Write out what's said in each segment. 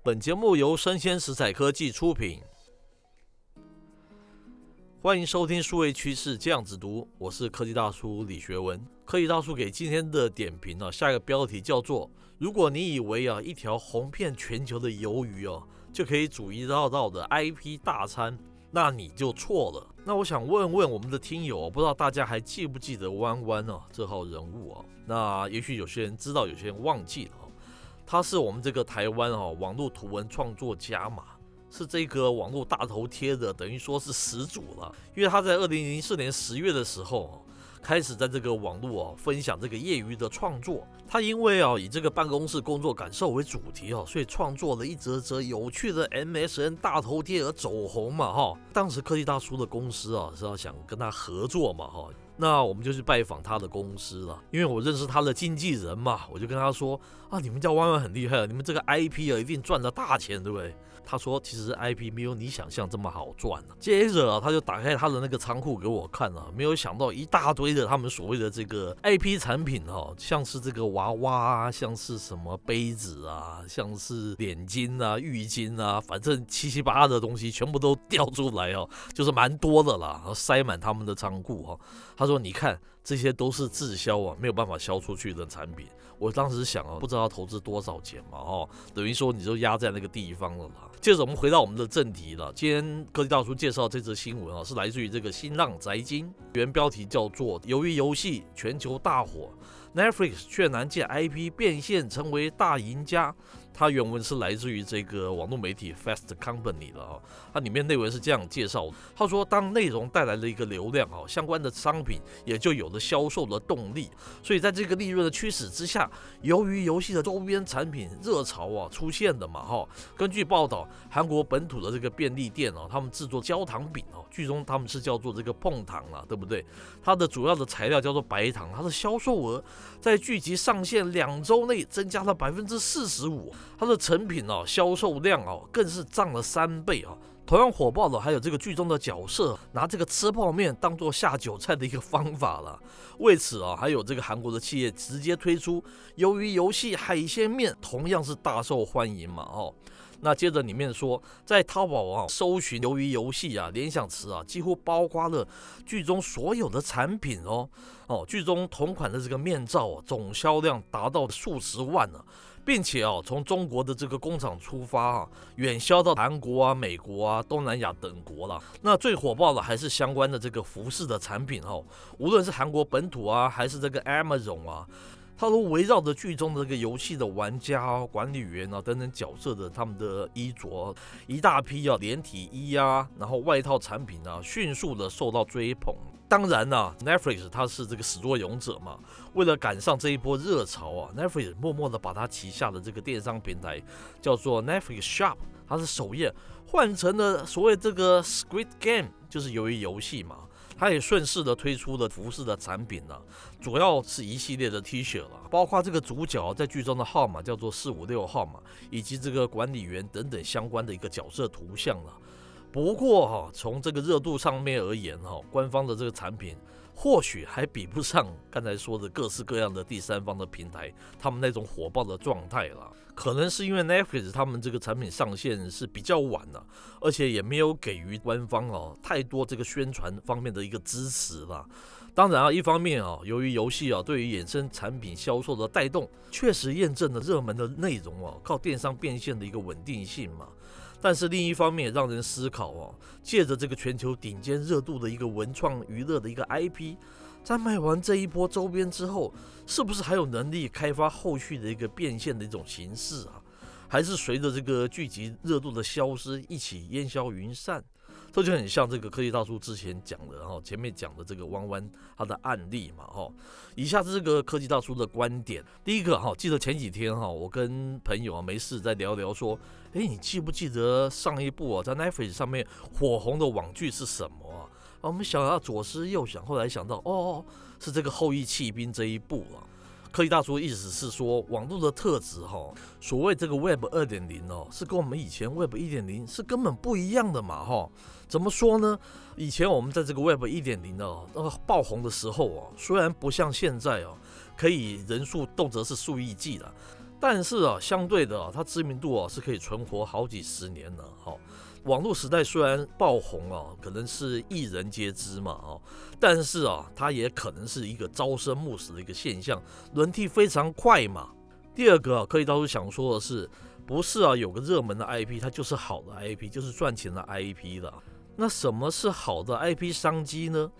本节目由生鲜食材科技出品，欢迎收听数位趋势这样子读，我是科技大叔李学文。科技大叔给今天的点评啊，下一个标题叫做：如果你以为啊一条红遍全球的鱿鱼哦、就可以煮一道道的 IP 大餐，那你就错了。那我想问问我们的听友，不知道大家还记不记得弯弯啊这号人物啊？那也许有些人知道，有些人忘记了。他是我们这个台湾啊网络图文创作家嘛，是这个网络大头贴的，等于说是始祖了。因为他在二零零四年十月的时候，开始在这个网络啊分享这个业余的创作。他因为啊以这个办公室工作感受为主题啊，所以创作了一则则有趣的 MSN 大头贴而走红嘛哈。当时科技大叔的公司啊是要想跟他合作嘛哈。那我们就去拜访他的公司了，因为我认识他的经纪人嘛，我就跟他说啊，你们家弯弯很厉害，你们这个 IP 啊一定赚了大钱，对不对？他说：“其实 IP 没有你想象这么好赚啊。”接着啊，他就打开他的那个仓库给我看了，没有想到一大堆的他们所谓的这个 IP 产品哈，像是这个娃娃啊，像是什么杯子啊，像是脸巾啊、浴巾啊，反正七七八八的东西全部都掉出来哦，就是蛮多的啦，塞满他们的仓库哈。他说：“你看。”这些都是滞销啊，没有办法销出去的产品。我当时想啊，不知道投资多少钱嘛，哦，等于说你就压在那个地方了啦。接着我们回到我们的正题了。今天科技大叔介绍这则新闻啊，是来自于这个新浪财经，原标题叫做“由于游戏全球大火，Netflix 却难借 IP 变现成为大赢家”。它原文是来自于这个网络媒体 Fast Company 的哈，它里面内文是这样介绍，他说，当内容带来了一个流量哈，相关的商品也就有了销售的动力，所以在这个利润的驱使之下，由于游戏的周边产品热潮啊出现的嘛哈，根据报道，韩国本土的这个便利店哦，他们制作焦糖饼哦，剧中他们是叫做这个碰糖啊，对不对？它的主要的材料叫做白糖，它的销售额在剧集上线两周内增加了百分之四十五。它的成品哦，销售量哦，更是涨了三倍啊！同样火爆的还有这个剧中的角色，拿这个吃泡面当做下酒菜的一个方法了。为此啊，还有这个韩国的企业直接推出鱿鱼游戏海鲜面，同样是大受欢迎嘛哦。那接着里面说，在淘宝网搜寻鱿鱼游戏啊，联想词啊，几乎包括了剧中所有的产品哦哦，剧中同款的这个面罩啊，总销量达到数十万呢。并且啊，从中国的这个工厂出发啊，远销到韩国啊、美国啊、东南亚等国了。那最火爆的还是相关的这个服饰的产品哦，无论是韩国本土啊，还是这个 Amazon 啊，它都围绕着剧中的这个游戏的玩家啊、管理员啊等等角色的他们的衣着，一大批啊连体衣啊，然后外套产品啊，迅速的受到追捧。当然啦，Netflix 它是这个始作俑者嘛，为了赶上这一波热潮啊，Netflix 默默的把它旗下的这个电商平台叫做 Netflix Shop，它的首页换成了所谓这个 Squid Game，就是由于游戏嘛，他也顺势的推出了服饰的产品了，主要是一系列的 T 恤了，包括这个主角在剧中的号码叫做四五六号码，以及这个管理员等等相关的一个角色图像了。不过哈，从这个热度上面而言哈，官方的这个产品或许还比不上刚才说的各式各样的第三方的平台，他们那种火爆的状态了。可能是因为 Netflix 他们这个产品上线是比较晚了，而且也没有给予官方哦太多这个宣传方面的一个支持了。当然啊，一方面啊，由于游戏啊对于衍生产品销售的带动，确实验证了热门的内容啊靠电商变现的一个稳定性嘛。但是另一方面，也让人思考哦，借着这个全球顶尖热度的一个文创娱乐的一个 IP，在卖完这一波周边之后，是不是还有能力开发后续的一个变现的一种形式啊？还是随着这个剧集热度的消失，一起烟消云散？这就很像这个科技大叔之前讲的，哈，前面讲的这个弯弯他的案例嘛，哈。以下是这个科技大叔的观点。第一个，哈，记得前几天哈，我跟朋友啊没事在聊聊说，哎，你记不记得上一部啊在 Netflix 上面火红的网剧是什么啊？我们想要左思右想，后来想到，哦，是这个《后翼弃兵》这一部啊。科技大叔的意思是说，网络的特质哈，所谓这个 Web 二点零哦，是跟我们以前 Web 一点零是根本不一样的嘛哈。怎么说呢？以前我们在这个 Web 一点零哦，那个爆红的时候啊，虽然不像现在哦，可以人数动辄是数亿计的，但是啊，相对的啊，它知名度啊是可以存活好几十年的哈。网络时代虽然爆红啊，可能是一人皆知嘛啊，但是啊，它也可能是一个朝生暮死的一个现象，轮替非常快嘛。第二个啊，可以倒是想说的是，不是啊，有个热门的 IP，它就是好的 IP，就是赚钱的 IP 的。那什么是好的 IP 商机呢？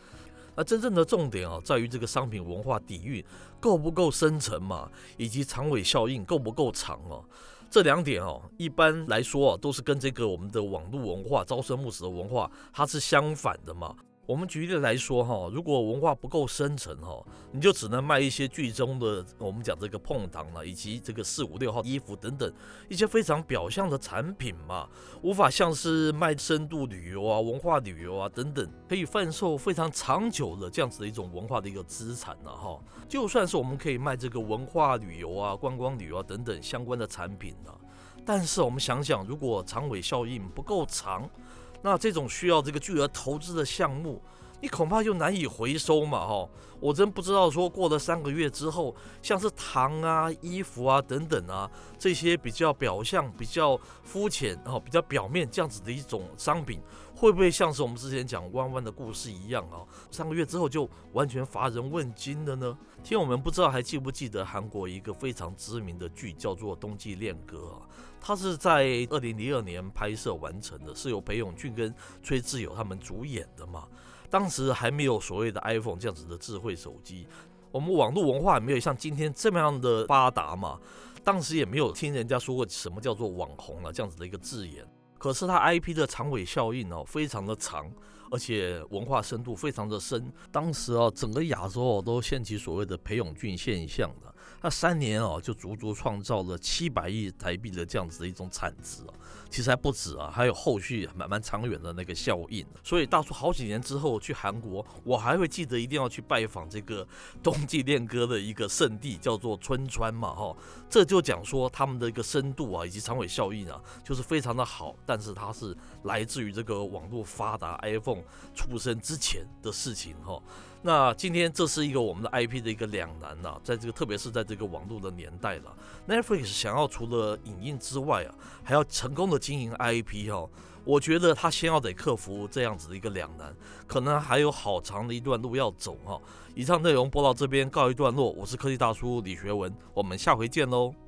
而真正的重点啊，在于这个商品文化底蕴够不够深层嘛，以及长尾效应够不够长哦。这两点哦，一般来说啊，都是跟这个我们的网络文化朝生暮死的文化，它是相反的嘛。我们举例来说哈，如果文化不够深层哈，你就只能卖一些剧中的我们讲这个碰糖了，以及这个四五六号衣服等等一些非常表象的产品嘛，无法像是卖深度旅游啊、文化旅游啊等等，可以贩售非常长久的这样子的一种文化的一个资产了哈。就算是我们可以卖这个文化旅游啊、观光旅游啊等等相关的产品呢，但是我们想想，如果长尾效应不够长。那这种需要这个巨额投资的项目，你恐怕就难以回收嘛，哈！我真不知道说过了三个月之后，像是糖啊、衣服啊等等啊，这些比较表象、比较肤浅、哈、比较表面这样子的一种商品，会不会像是我们之前讲弯弯的故事一样啊？三个月之后就完全乏人问津了呢？听我们不知道还记不记得韩国一个非常知名的剧叫做《冬季恋歌》啊？它是在二零零二年拍摄完成的，是由裴勇俊跟崔智友他们主演的嘛。当时还没有所谓的 iPhone 这样子的智慧手机，我们网络文化也没有像今天这么样的发达嘛。当时也没有听人家说过什么叫做网红啊这样子的一个字眼。可是它 IP 的长尾效应哦，非常的长，而且文化深度非常的深。当时啊，整个亚洲哦都掀起所谓的裴勇俊现象的。他三年哦，就足足创造了七百亿台币的这样子的一种产值啊，其实还不止啊，还有后续蛮蛮长远的那个效应。所以大叔好几年之后去韩国，我还会记得一定要去拜访这个 冬季恋歌的一个圣地，叫做春川嘛哈。这就讲说他们的一个深度啊，以及长尾效应啊，就是非常的好。但是它是来自于这个网络发达，iPhone 出生之前的事情哈。那今天这是一个我们的 IP 的一个两难呐、啊，在这个特别是在这个网络的年代了，Netflix 想要除了影音之外啊，还要成功的经营 IP 哈，我觉得他先要得克服这样子的一个两难，可能还有好长的一段路要走哈。以上内容播到这边告一段落，我是科技大叔李学文，我们下回见喽。